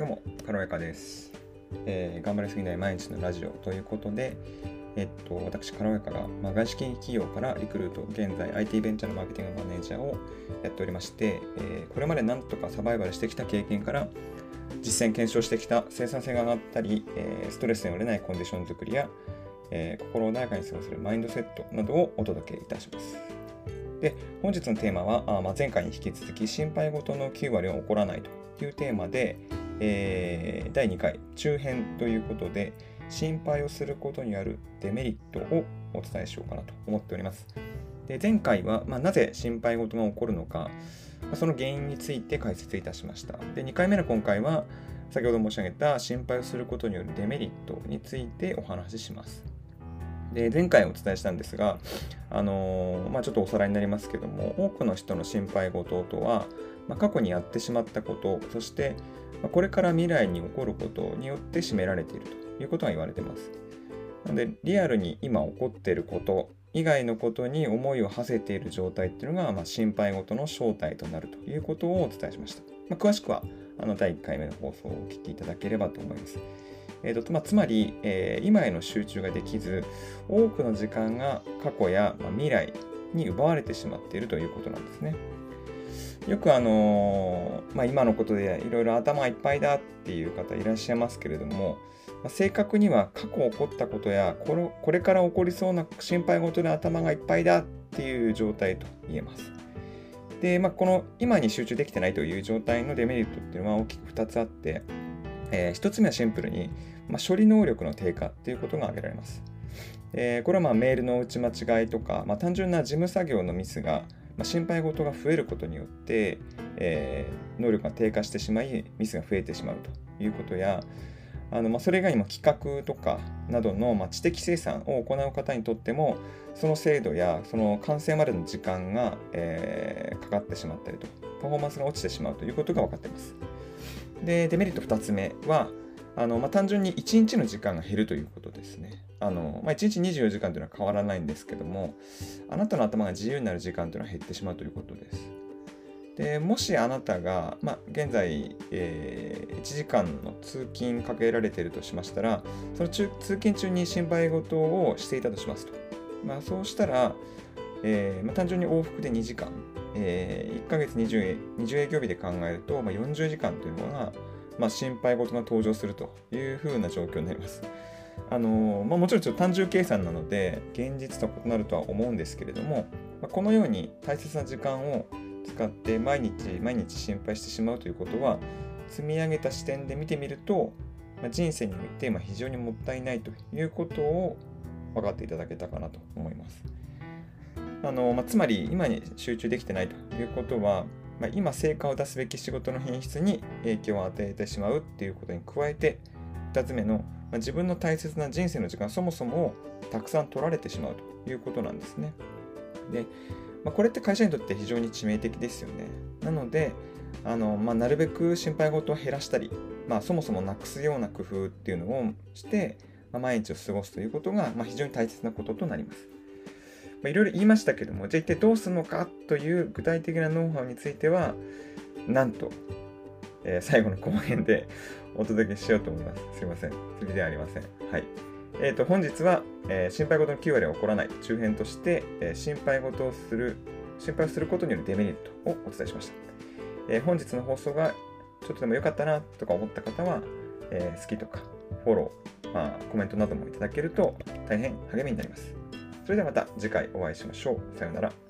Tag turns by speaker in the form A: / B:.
A: どうも、軽やかです、えー頑張りすぎない毎日のラジオということで、えっと、私、軽やかが、まあ、外資系企業からリクルート、現在 IT ベンチャーのマーケティングマネージャーをやっておりまして、えーこれまでなんとかサバイバルしてきた経験から、実践検証してきた生産性が上がったり、えーストレスに折れないコンディション作りや、えー心穏やかに過ごせるマインドセットなどをお届けいたします。で、本日のテーマは、あまあ、前回に引き続き、心配事の9割は起こらないというテーマで、えー第2回、中編ということで、心配をすることにあるデメリットをお伝えしようかなと思っております。で前回は、まあ、なぜ心配事が起こるのか、まあその原因について解説いたしました。で2回目の今回は、先ほど申し上げた心配をすることによるデメリットについてお話しします。で前回お伝えしたんですが、あのーまあ、ちょっとおさらいになりますけども多くの人の心配事とは、まあ、過去にやってしまったことそして、これから未来に起こることによって占められているということが言われています。なのでリアルに今起こっていること以外のことに思いを馳せている状態っていうのが、まあ、心配事の正体となるということをお伝えしました。まあ、詳しくはあの第1回目の放送をお聞きいただければと思います。えーとまあ、つまり、えー今への集中ができず多くの時間が過去や、まあ、未来に奪われてしまっているということなんですね。よくあのまあ、今のことでいろいろ頭いっぱいだっていう方いらっしゃいますけれども、まあ、正確には過去起こったことやこれこれから起こりそうな心配事で頭がいっぱいだっていう状態と言えます。で、まあ、この今に集中できてないという状態のデメリットっていうのは大きく2つあって、え1つ目はシンプルに、まあ、処理能力の低下っていうことが挙げられます。えーこれはまあメールの打ち間違いとか、まあ、単純な事務作業のミスが、まあ、心配事が増えることによって、えー能力が低下してしまいミスが増えてしまうということやあの、まあ、それ以外にも企画とかなどの、まあ、知的生産を行う方にとってもその精度やその完成までの時間が、えーかかってしまったりとパフォーマンスが落ちてしまうということが分かっています。でデメリット2つ目はあのまあ、単純に1日の時間が減るということですね。あのまあ、1日24時間というのは変わらないんですけども、あなたの頭が自由になる時間というのは減ってしまうということです。でもしあなたが、まあ、現在、えー1時間の通勤かけられているとしましたら、その中通勤中に心配事をしていたとしますと。まあ、そうしたら、えーまあ、単純に往復で2時間、え1ヶ月 20, 20営業日で考えると、まあ、40時間というのが、まあ、心配事が登場するというふうな状況になります。あのまあ、もちろんちょっと単純計算なので現実と異なるとは思うんですけれども、まあ、このように大切な時間を使って毎日毎日心配してしまうということは積み上げた視点で見てみると、まあ、人生において非常にもったいないということを分かっていただけたかなと思います。あのまあ、つまり今に集中できてないということは、まあ、今成果を出すべき仕事の品質に影響を与えてしまうっていうことに加えて2つ目の、まあ、自分の大切な人生の時間そもそもたくさん取られてしまうということなんですね。で、まあ、これって会社にとって非常に致命的ですよね。なのであの、まあ、なるべく心配事を減らしたり、まあ、そもそもなくすような工夫っていうのをして、まあ、毎日を過ごすということが、まあ、非常に大切なこととなります。いろいろ言いましたけども、じゃあ一体どうするのかという具体的なノウハウについては、なんと、えー最後の後編でお届けしようと思います。すいません。次ではありません。はい。えー、と本日は、えー心配事の9割は起こらない中編として、え心配事をする、心配をすることによるデメリットをお伝えしました。え本日の放送がちょっとでも良かったなとか思った方は、え好きとかフォロー、まあ、コメントなどもいただけると大変励みになります。それではまた次回お会いしましょう。さようなら。